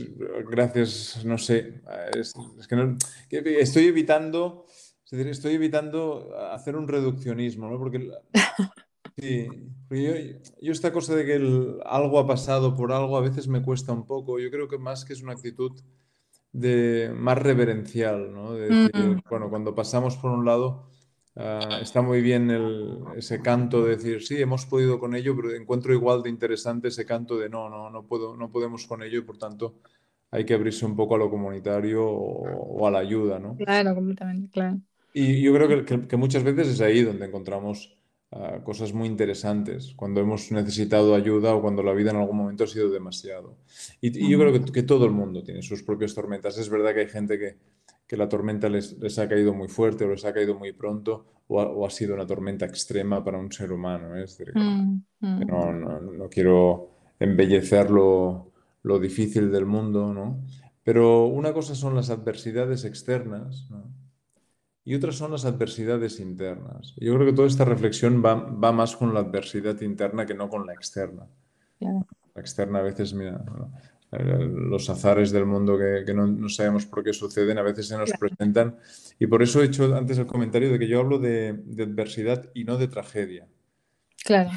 gracias, no sé, es, que, estoy evitando, estoy evitando hacer un reduccionismo, ¿no? Porque, *laughs* yo, esta cosa de que algo ha pasado por algo a veces me cuesta un poco. Yo creo que más que es una actitud de, más reverencial, ¿no? Mm. bueno, cuando pasamos por un lado, ah, está muy bien ese canto de decir, sí, hemos podido con ello, pero encuentro igual de interesante ese canto de no, no, no, puedo, no podemos con ello y por tanto hay que abrirse un poco a lo comunitario o, a la ayuda, ¿no? Claro, completamente, claro. Y yo creo que muchas veces es ahí donde encontramos cosas muy interesantes cuando hemos necesitado ayuda o cuando la vida en algún momento ha sido demasiado. Y, yo creo que, todo el mundo tiene sus propias tormentas. Es verdad que hay gente que, que la tormenta les, les, ha caído muy fuerte o les ha caído muy pronto o ha, sido una tormenta extrema para un ser humano. ¿eh? Es decir, mm, mm. no, no, no, quiero embellecer lo, lo, difícil del mundo, ¿no? Pero una cosa son las adversidades externas, ¿no? y otras son las adversidades internas. Yo creo que toda esta reflexión va, va más con la adversidad interna que no con la externa. La externa a veces, mira, los azares del mundo que, que no, no, sabemos por qué suceden, a veces se nos presentan. Y por eso he hecho antes el comentario de que yo hablo de, de adversidad y no de tragedia. Claro.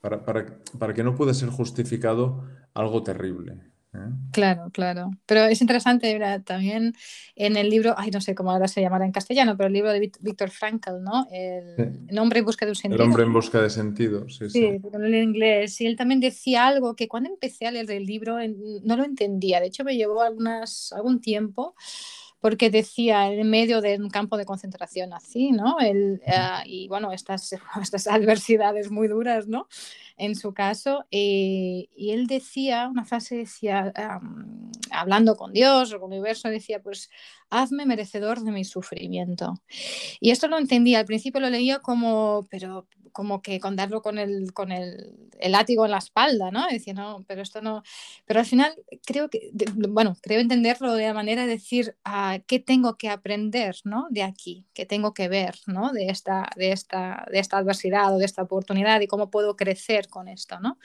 Para, para, para que no pueda ser justificado algo terrible. ¿Eh? Claro, claro. Pero es interesante también en el libro, ay, no sé cómo ahora se llamará en castellano, pero el libro de Víctor Frankl, ¿no? El, hombre en busca de un sentido. El hombre en busca de sentido, sí. Sí, sí. en inglés. Y él también decía algo que cuando empecé a leer el libro no lo entendía. De hecho, me llevó algunas, algún tiempo porque decía en medio de un campo de concentración así, ¿no? El, uh, y bueno, estas, *laughs* estas adversidades muy duras, ¿no? En su caso, eh, y él decía, una frase decía, um, hablando con Dios o con el universo, decía, pues hazme merecedor de mi sufrimiento. Y esto lo entendía, al principio lo leía como, pero como que con darlo con el, con el, el látigo en la espalda, ¿no? Decía, no, pero esto no, pero al final creo que, bueno, creo entenderlo de la manera de decir, ah, ¿qué tengo que aprender, ¿no? De aquí, ¿qué tengo que ver, ¿no? De esta, de esta, de esta adversidad o de esta oportunidad y cómo puedo crecer con esto, ¿no?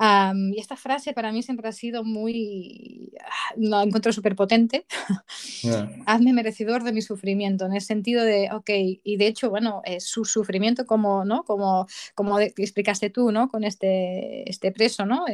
Y esta frase para mí siempre ha sido muy, ah, la encuentro súper potente. *laughs* Hazme merecedor de mi sufrimiento, en el sentido de, ok, y de hecho, bueno, su sufrimiento como, ¿no? Como, como explicaste tú, ¿no? Con este, este preso, ¿no?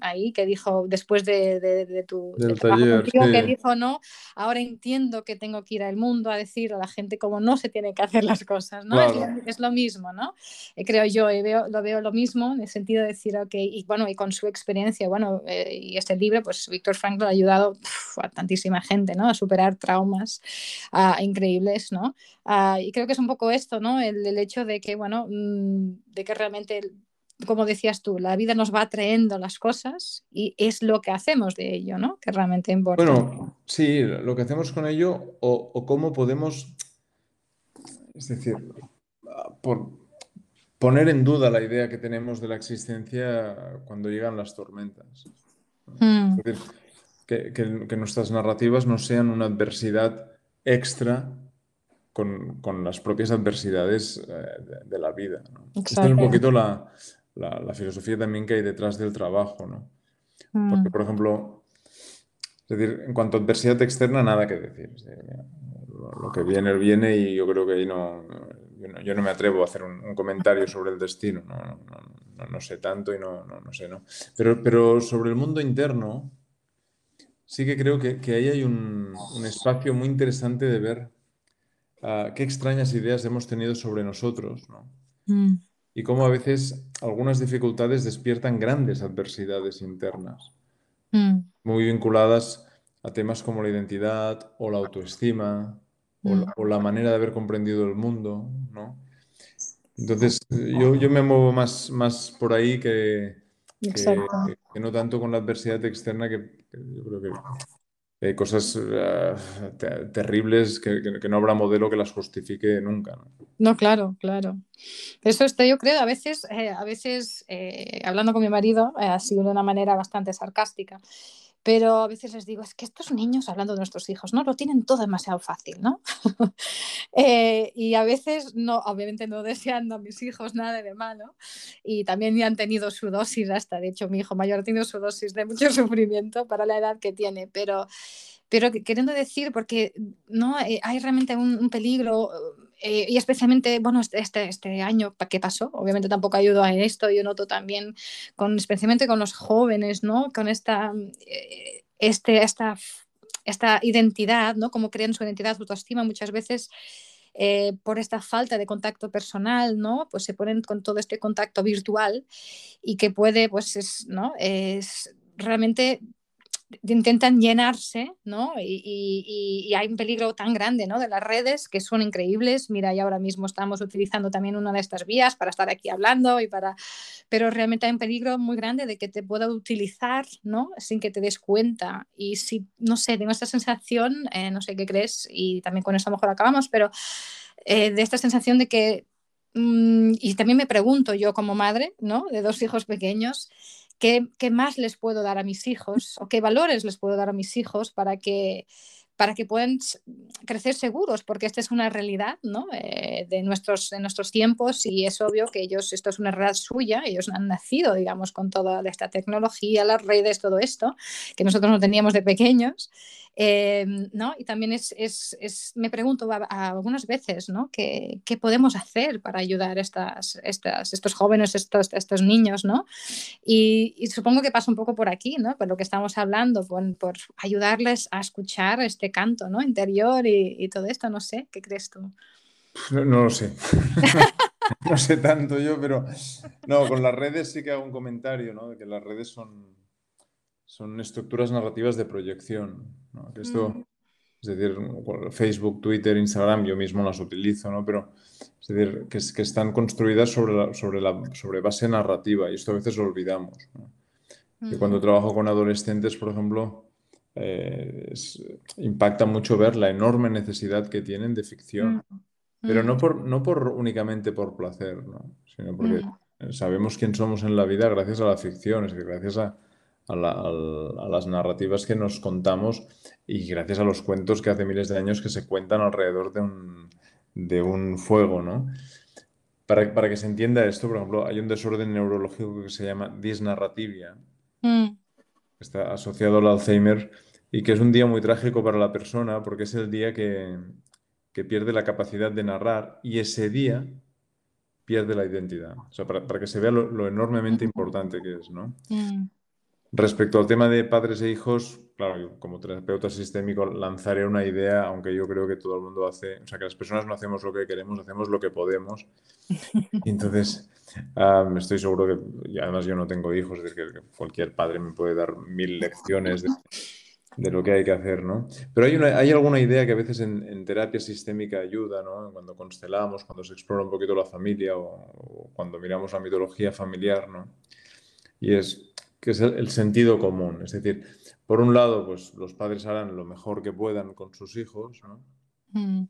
ahí que dijo, después de, de, tu taller, que dijo, no, ahora entiendo que tengo que ir al mundo a decir a la gente cómo no se tiene que hacer las cosas, ¿no? Es, lo mismo, ¿no? Eh, creo yo, veo, lo veo lo mismo en el sentido de decir, ok, y bueno, y con su experiencia, bueno, eh, y este libro, pues Víctor Frankl ha ayudado a tantísima gente, ¿no? A superar traumas increíbles, ¿no? y creo que es un poco esto, ¿no? El, hecho de que, bueno, mm, de que realmente como decías tú, la vida nos va trayendo las cosas y es lo que hacemos de ello, ¿no? Que realmente importa. Bueno, sí, lo que hacemos con ello o, o cómo podemos, es decir, por, poner en duda la idea que tenemos de la existencia cuando llegan las tormentas. Hmm. que, nuestras narrativas no sean una adversidad extra con, las propias adversidades eh, de, la vida. Esta es un poquito la, filosofía también que hay detrás del trabajo. ¿no? Hmm. Porque, por ejemplo, es decir, en cuanto a adversidad externa, nada que decir. lo que viene, viene y yo creo que ahí no, yo no, me atrevo a hacer un, comentario sobre el destino, no, sé tanto y no, sé, ¿no? Pero, pero sobre el mundo interno, sí que creo que, ahí hay un, espacio muy interesante de ver ah, qué extrañas ideas hemos tenido sobre nosotros, ¿no? Mm. Y cómo a veces algunas dificultades despiertan grandes adversidades internas, mm. muy vinculadas a temas como la identidad o la autoestima mm. o, la, manera de haber comprendido el mundo, ¿no? Entonces, yo, yo me muevo más, más por ahí que, que, no tanto con la adversidad externa, que, yo creo que hay cosas eh, terribles que, no habrá modelo que las justifique nunca. No, claro, claro. Eso está, yo creo, a veces, eh, a veces eh, hablando con mi marido, ha sido de una manera bastante sarcástica. Pero a veces les digo, es que estos niños, hablando de nuestros hijos, ¿no? Lo tienen todo demasiado fácil, ¿no? *laughs* Eh, y a veces, no, obviamente no *laughs* deseando a mis hijos nada de malo. Y también ya han tenido su dosis hasta, de hecho, mi hijo mayor ha tenido su dosis de mucho *laughs* sufrimiento para la edad que tiene. Pero, pero queriendo decir, porque no eh, hay realmente un peligro eh, y especialmente, bueno, este, este, este año que pasó, obviamente tampoco ayudó a esto, yo noto también, con, especialmente con los jóvenes, ¿no? Con esta, eh, este, esta, esta identidad, ¿no? Cómo crean su identidad, su autoestima, muchas veces eh, por esta falta de contacto personal, ¿no? Pues se ponen con todo este contacto virtual y que puede, pues, es, ¿no? Es realmente intentan llenarse, ¿no? Y, hay un peligro tan grande, ¿no? De las redes que son increíbles. Mira, y ahora mismo estamos utilizando también una de estas vías para estar aquí hablando y para... Pero realmente hay un peligro muy grande de que te pueda utilizar, ¿no? Sin que te des cuenta. Y si, no sé, tengo esta sensación, eh, no sé qué crees, y también con eso a lo mejor acabamos, pero eh, de esta sensación de que... Mm, y también me pregunto yo como madre, ¿no? De dos hijos pequeños, ¿Qué, más les puedo dar a mis hijos o qué valores les puedo dar a mis hijos para que, para que puedan crecer seguros, porque esta es una realidad ¿no? Eh, de, nuestros, de nuestros tiempos y es obvio que ellos, esto es una realidad suya, ellos han nacido, digamos, con toda esta tecnología, las redes, todo esto, que nosotros no teníamos de pequeños eh, ¿no? Y también es, es, es me pregunto algunas veces, ¿no? ¿Qué, ¿Qué, podemos hacer para ayudar a estas, estas, estos jóvenes, estos, estos niños, ¿no? Y, y, supongo que pasa un poco por aquí, ¿no? Por lo que estamos hablando, por, por ayudarles a escuchar este canto, ¿no? Interior y, y todo esto, no sé, ¿qué crees tú? No, no lo sé. *laughs* no sé tanto yo, pero no, con las redes sí que hago un comentario, ¿no? De que las redes son son estructuras narrativas de proyección. esto, mm. Es decir, Facebook, Twitter, Instagram, yo mismo las utilizo, ¿no? pero es decir, que, que están construidas sobre, la, sobre, la, sobre base narrativa y esto a veces lo olvidamos. ¿no? cuando mm. trabajo con adolescentes, por ejemplo, eh, impacta mucho ver la enorme necesidad que tienen de ficción, mm. pero no, por, no por únicamente por placer, ¿no? sino porque sabemos quién somos en la vida gracias a la ficción, es decir, gracias a, a, las narrativas que nos contamos y gracias a los cuentos que hace miles de años que se cuentan alrededor de un, de un fuego, ¿no? Para, para, que se entienda esto, por ejemplo, hay un desorden neurológico que se llama disnarrativia, mm. Está asociado al Alzheimer y que es un día muy trágico para la persona porque es el día que, que pierde la capacidad de narrar y ese día pierde la identidad. O sea, para, para que se vea lo, enormemente importante que es, ¿no? Mm. Respecto al tema de padres e hijos, claro, como terapeuta sistémico lanzaré una idea, aunque yo creo que todo el mundo hace, o sea, que las personas no hacemos lo que queremos, hacemos lo que podemos. *laughs* Entonces, estoy seguro que, y además yo no tengo hijos, es decir, que cualquier padre me puede dar mil lecciones de, lo que hay que hacer, ¿no? Pero hay, hay alguna idea que a veces en, terapia sistémica ayuda, ¿no? Cuando constelamos, cuando se explora un poquito la familia o, o cuando miramos la mitología familiar, ¿no? Y es que es el, sentido común. Es decir, por un lado, pues los padres harán lo mejor que puedan con sus hijos, ¿no? Mm.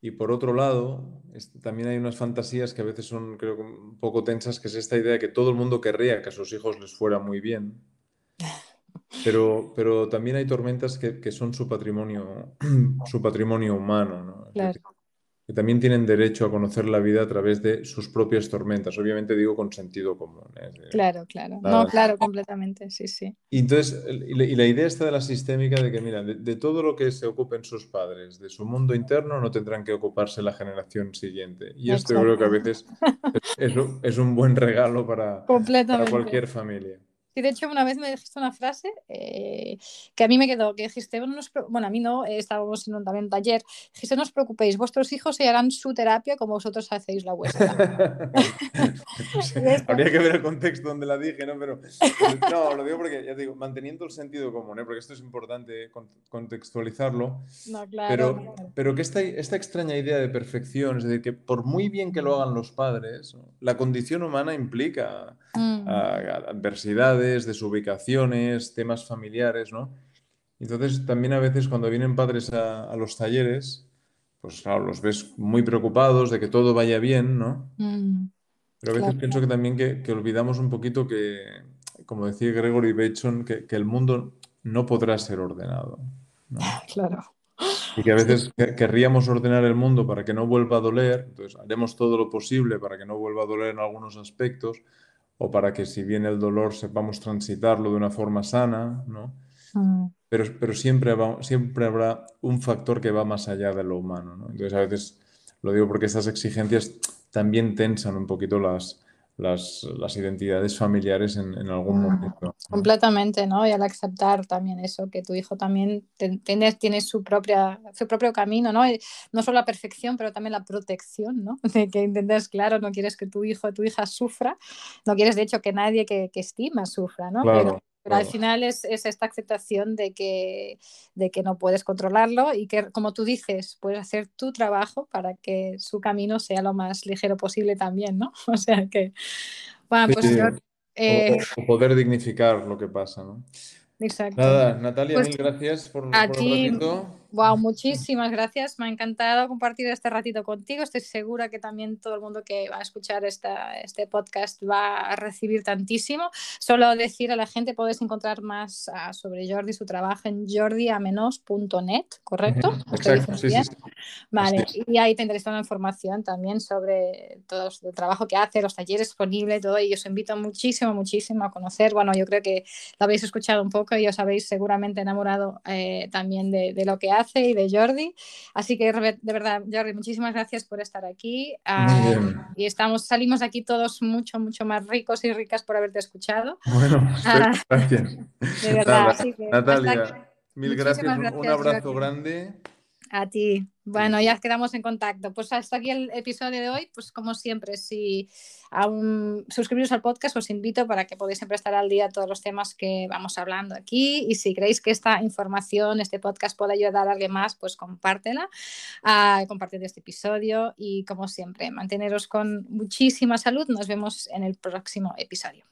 Y por otro lado, también hay unas fantasías que a veces son, creo, un poco tensas, que es esta idea de que todo el mundo querría que a sus hijos les fuera muy bien. *laughs* Pero, pero también hay tormentas que, son su patrimonio, *clears throat* su patrimonio humano, ¿no? Que también tienen derecho a conocer la vida a través de sus propias tormentas. Obviamente digo con sentido común. ¿eh? Claro, claro. No, claro, completamente, sí, sí. Y entonces, y la, idea está de la sistémica de que, mira, de, todo lo que se ocupen sus padres, de su mundo interno, no tendrán que ocuparse la generación siguiente. Y esto yo creo que a veces es, un buen regalo para, para cualquier familia. Y de hecho, una vez me dijiste una frase eh, que a mí me quedó, que dijiste, bueno, bueno a mí no, eh, estábamos en un, también taller, dijiste, no os preocupéis, vuestros hijos se harán su terapia como vosotros hacéis la vuestra. *laughs* habría que ver el contexto donde la dije, ¿no? Pero, no, lo digo porque, ya digo, manteniendo el sentido común, ¿eh? porque esto es importante contextualizarlo, no, claro, pero, pero que esta, esta extraña idea de perfección, es decir, que por muy bien que lo hagan los padres, la condición humana implica mm. adversidades, desubicaciones, temas familiares, ¿no? Entonces, también a veces cuando vienen padres a, los talleres, pues claro, los ves muy preocupados de que todo vaya bien, ¿no? Mm, Pero a veces pienso que también que, olvidamos un poquito que, como decía Gregory Bateson, que, el mundo no podrá ser ordenado. *laughs* Claro. Y que a veces querríamos ordenar el mundo para que no vuelva a doler, entonces haremos todo lo posible para que no vuelva a doler en algunos aspectos, o para que si viene el dolor sepamos transitarlo de una forma sana, ¿no? Mm. Pero, pero siempre, siempre habrá un factor que va más allá de lo humano, ¿no? Entonces a veces lo digo porque estas exigencias también tensan un poquito las, las, las identidades familiares en, en algún momento. Completamente, ¿no? Y al aceptar también eso, que tu hijo también tiene, tiene su, propia, su propio camino, ¿no? no solo la perfección, pero también la protección, ¿no? *laughs* De que intentes, claro, no quieres que tu hijo o tu hija sufra, no quieres de hecho que nadie que, que estima sufra, ¿no? Claro. Pero al final es, esta aceptación de que, de que no puedes controlarlo y que, como tú dices, puedes hacer tu trabajo para que su camino sea lo más ligero posible también, ¿no? *laughs* O sea que, bueno, pues eh, poder dignificar lo que pasa, ¿no? Exacto. Nada, Natalia, pues mil gracias por, a ti, Wow, muchísimas gracias. Me ha encantado compartir este ratito contigo. Estoy segura que también todo el mundo que va a escuchar esta, este podcast va a recibir tantísimo. Solo decir a la gente, puedes encontrar más uh, sobre Jordi, su trabajo en jordiamenos.net, ¿correcto? Exacto, sí, sí, Vale, y ahí tendréis toda la información también sobre todo el trabajo que hace, los talleres disponibles, todo. Y os invito muchísimo, muchísimo a conocer. Bueno, yo creo que lo habéis escuchado un poco y os habéis seguramente enamorado eh, también de, de lo que hace y de Jordi. Así que de verdad, Jordi, muchísimas gracias por estar aquí. Ah, y estamos, salimos aquí todos mucho, mucho más ricos y ricas por haberte escuchado. Bueno, *laughs* ah, gracias. De verdad. Natalia, mil gracias, un abrazo grande. A ti. Bueno, ya quedamos en contacto. Pues hasta aquí el episodio de hoy. Pues como siempre, si aún suscribiros al podcast, os invito para que podáis siempre estar al día de todos los temas que vamos hablando aquí. Y si creéis que esta información, este podcast puede ayudar a alguien más, pues compártela, uh, compartid este episodio y como siempre, manteneros con muchísima salud. Nos vemos en el próximo episodio.